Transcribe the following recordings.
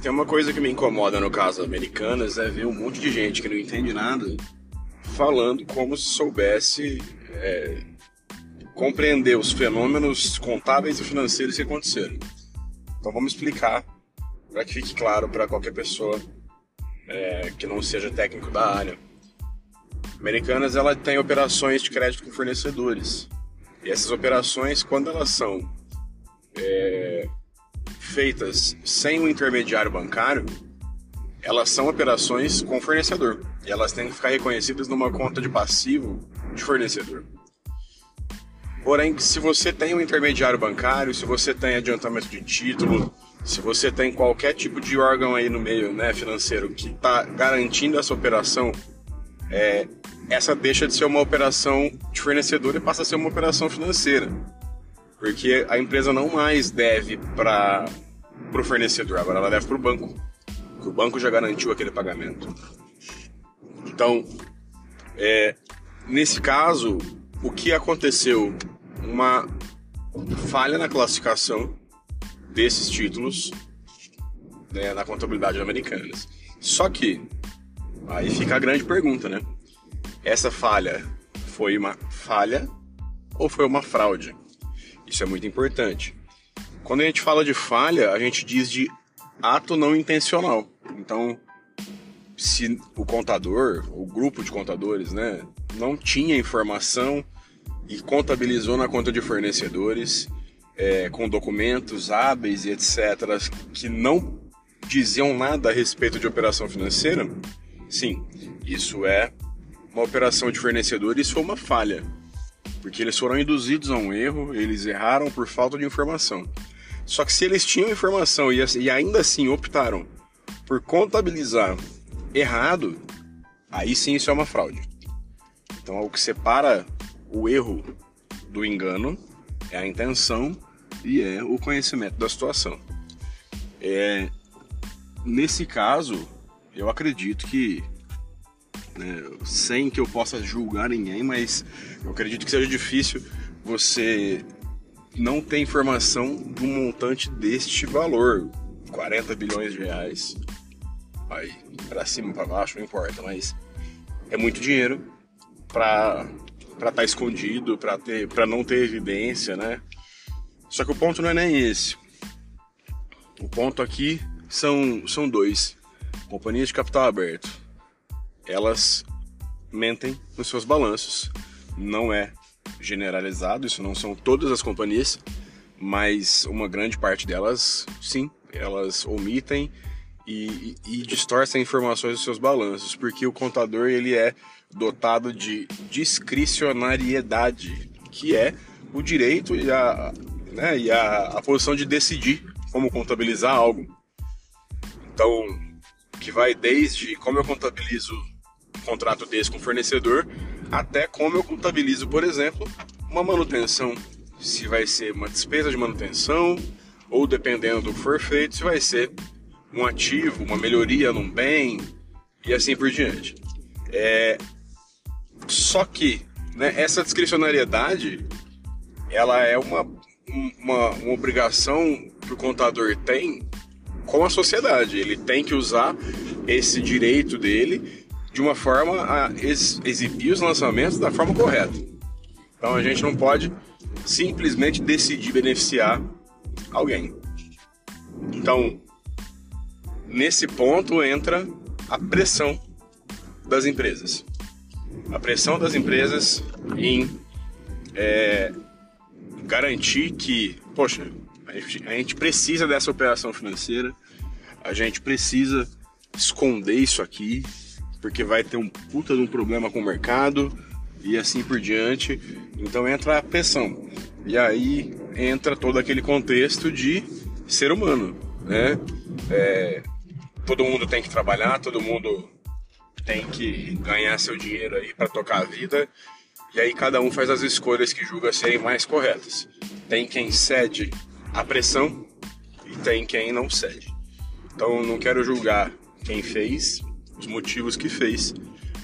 Se tem uma coisa que me incomoda no caso Americanas é ver um monte de gente que não entende nada falando como se soubesse é, compreender os fenômenos contábeis e financeiros que aconteceram. Então vamos explicar para que fique claro para qualquer pessoa é, que não seja técnico da área. Americanas ela tem operações de crédito com fornecedores e essas operações quando elas são é, feitas sem o intermediário bancário, elas são operações com fornecedor e elas têm que ficar reconhecidas numa conta de passivo de fornecedor. Porém, se você tem um intermediário bancário, se você tem adiantamento de título, se você tem qualquer tipo de órgão aí no meio né, financeiro que está garantindo essa operação, é, essa deixa de ser uma operação de fornecedor e passa a ser uma operação financeira. Porque a empresa não mais deve para o fornecedor, agora ela deve para o banco. Porque o banco já garantiu aquele pagamento. Então, é, nesse caso, o que aconteceu? Uma falha na classificação desses títulos né, na contabilidade americana. Só que, aí fica a grande pergunta, né? Essa falha foi uma falha ou foi uma fraude? Isso é muito importante. Quando a gente fala de falha, a gente diz de ato não intencional. Então, se o contador, o grupo de contadores, né, não tinha informação e contabilizou na conta de fornecedores é, com documentos hábeis e etc., que não diziam nada a respeito de operação financeira, sim, isso é uma operação de fornecedor, isso foi uma falha porque eles foram induzidos a um erro, eles erraram por falta de informação. Só que se eles tinham informação e, e ainda assim optaram por contabilizar errado, aí sim isso é uma fraude. Então o que separa o erro do engano é a intenção e é o conhecimento da situação. É, nesse caso, eu acredito que né, sem que eu possa julgar ninguém, mas eu acredito que seja difícil você não ter informação um montante deste valor, 40 bilhões de reais. Aí, para cima, para baixo, não importa, mas é muito dinheiro para para estar tá escondido, para ter, para não ter evidência, né? Só que o ponto não é nem esse. O ponto aqui são são dois: companhias de capital aberto elas mentem nos seus balanços. Não é generalizado, isso não são todas as companhias, mas uma grande parte delas, sim, elas omitem e, e, e distorcem informações dos seus balanços, porque o contador ele é dotado de discricionariedade, que é o direito e a, né, e a, a posição de decidir como contabilizar algo. Então, que vai desde como eu contabilizo contrato desse com o fornecedor, até como eu contabilizo, por exemplo, uma manutenção. Se vai ser uma despesa de manutenção, ou dependendo do que for feito, se vai ser um ativo, uma melhoria num bem, e assim por diante. É... Só que né, essa discricionariedade ela é uma, uma, uma obrigação que o contador tem com a sociedade. Ele tem que usar esse direito dele de uma forma a ex exibir os lançamentos da forma correta. Então a gente não pode simplesmente decidir beneficiar alguém. Então, nesse ponto entra a pressão das empresas. A pressão das empresas em é, garantir que, poxa, a gente, a gente precisa dessa operação financeira, a gente precisa esconder isso aqui, porque vai ter um puta de um problema com o mercado e assim por diante. Então entra a pressão. E aí entra todo aquele contexto de ser humano, né? É, todo mundo tem que trabalhar, todo mundo tem que ganhar seu dinheiro aí para tocar a vida. E aí cada um faz as escolhas que julga serem mais corretas. Tem quem cede à pressão e tem quem não cede. Então não quero julgar quem fez, os motivos que fez,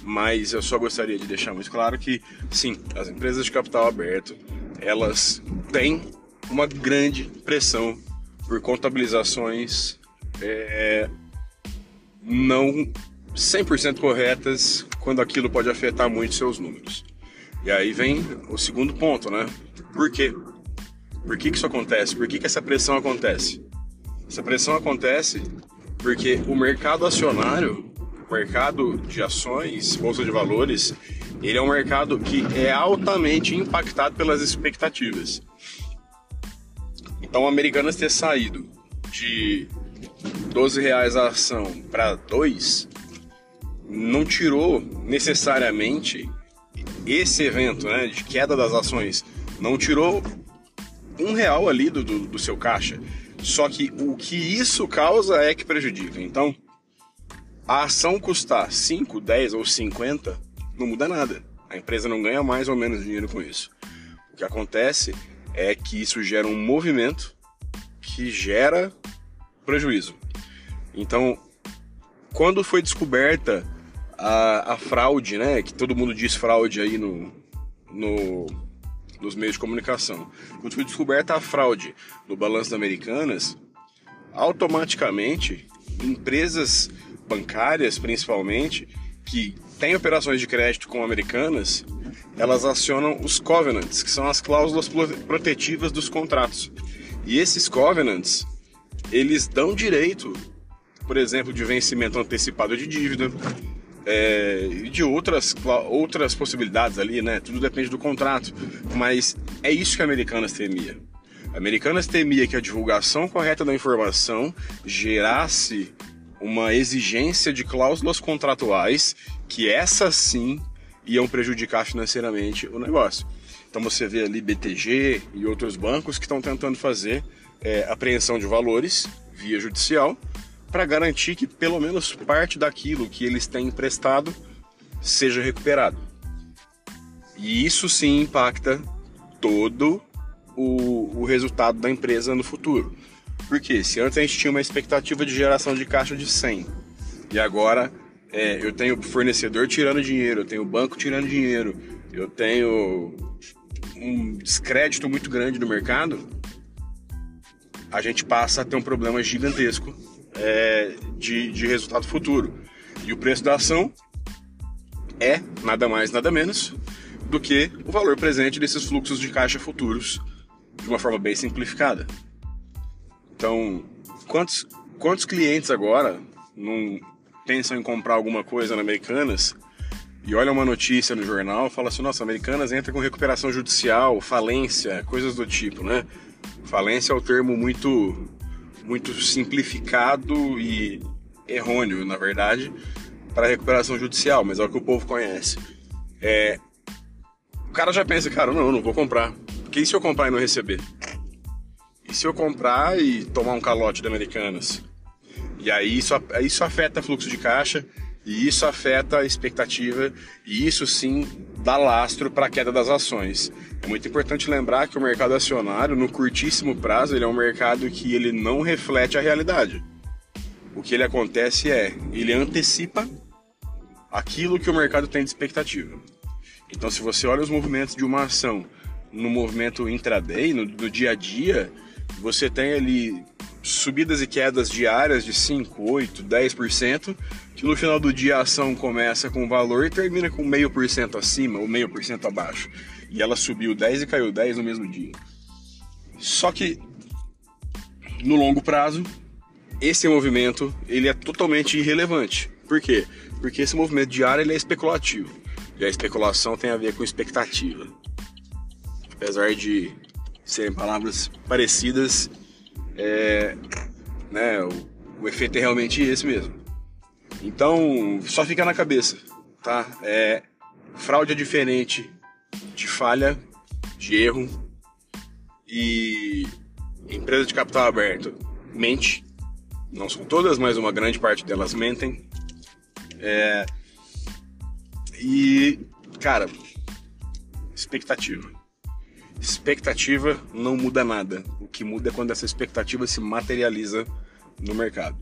mas eu só gostaria de deixar muito claro que sim, as empresas de capital aberto elas têm uma grande pressão por contabilizações é, não 100% corretas quando aquilo pode afetar muito seus números. E aí vem o segundo ponto, né? Por quê? Por que, que isso acontece? Por que, que essa pressão acontece? Essa pressão acontece porque o mercado acionário, o mercado de ações, bolsa de valores, ele é um mercado que é altamente impactado pelas expectativas. Então, o Americanas ter saído de 12 reais a ação para 2 não tirou necessariamente esse evento né, de queda das ações, não tirou um real ali do, do, do seu caixa. Só que o que isso causa é que prejudica. Então, a ação custar 5, 10 ou 50 não muda nada. A empresa não ganha mais ou menos dinheiro com isso. O que acontece é que isso gera um movimento que gera prejuízo. Então, quando foi descoberta a, a fraude, né, que todo mundo diz fraude aí no, no, nos meios de comunicação, quando foi descoberta a fraude no balanço das Americanas, automaticamente empresas bancárias, principalmente, que têm operações de crédito com americanas, elas acionam os covenants, que são as cláusulas protetivas dos contratos. E esses covenants, eles dão direito, por exemplo, de vencimento antecipado de dívida, é, e de outras, outras possibilidades ali, né? Tudo depende do contrato. Mas é isso que a Americanas temia. A Americanas temia que a divulgação correta da informação gerasse uma exigência de cláusulas contratuais que essas sim iam prejudicar financeiramente o negócio. Então você vê ali BTG e outros bancos que estão tentando fazer é, apreensão de valores via judicial para garantir que pelo menos parte daquilo que eles têm emprestado seja recuperado. E isso sim impacta todo o, o resultado da empresa no futuro. Porque se antes a gente tinha uma expectativa de geração de caixa de 100 e agora é, eu tenho fornecedor tirando dinheiro, eu tenho banco tirando dinheiro, eu tenho um descrédito muito grande no mercado, a gente passa a ter um problema gigantesco é, de, de resultado futuro. E o preço da ação é nada mais, nada menos do que o valor presente desses fluxos de caixa futuros de uma forma bem simplificada. Então, quantos, quantos clientes agora não pensam em comprar alguma coisa na Americanas e olham uma notícia no jornal falam assim: nossa, Americanas entra com recuperação judicial, falência, coisas do tipo, né? Falência é o um termo muito muito simplificado e errôneo, na verdade, para recuperação judicial, mas é o que o povo conhece. É, o cara já pensa, cara, não, não vou comprar. Porque e se eu comprar e não receber? E se eu comprar e tomar um calote da Americanas? E aí isso, isso afeta fluxo de caixa, e isso afeta a expectativa, e isso sim dá lastro para a queda das ações. É muito importante lembrar que o mercado acionário, no curtíssimo prazo, ele é um mercado que ele não reflete a realidade. O que ele acontece é, ele antecipa aquilo que o mercado tem de expectativa. Então, se você olha os movimentos de uma ação no movimento intraday, no, no dia a dia, você tem ali subidas e quedas diárias de 5, 8, 10%, que no final do dia a ação começa com valor e termina com meio por cento acima ou meio por cento abaixo e ela subiu 10 e caiu 10 no mesmo dia. Só que no longo prazo, esse movimento ele é totalmente irrelevante. Por quê? Porque esse movimento diário ele é especulativo. E a especulação tem a ver com expectativa. Apesar de serem palavras parecidas, é, né, o, o efeito é realmente esse mesmo. Então, só fica na cabeça, tá? É, fraude é diferente de falha, de erro e empresa de capital aberto mente. Não são todas, mas uma grande parte delas mentem. É... E, cara, expectativa. Expectativa não muda nada. O que muda é quando essa expectativa se materializa no mercado.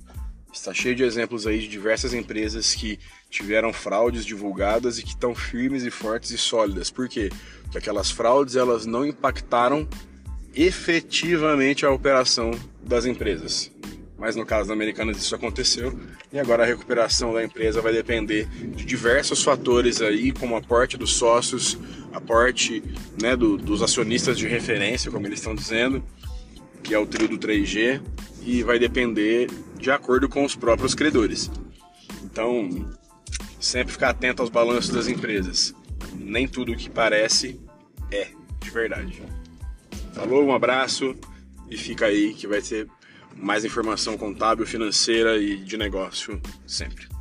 Está cheio de exemplos aí de diversas empresas que tiveram fraudes divulgadas e que estão firmes e fortes e sólidas. Por quê? Porque aquelas fraudes elas não impactaram efetivamente a operação das empresas, mas no caso da Americanas isso aconteceu. E agora a recuperação da empresa vai depender de diversos fatores aí, como aporte dos sócios, aporte né, do, dos acionistas de referência, como eles estão dizendo, que é o trio do 3G, e vai depender de acordo com os próprios credores. Então, sempre ficar atento aos balanços das empresas. Nem tudo o que parece é de verdade. Falou, um abraço e fica aí que vai ter mais informação contábil, financeira e de negócio sempre.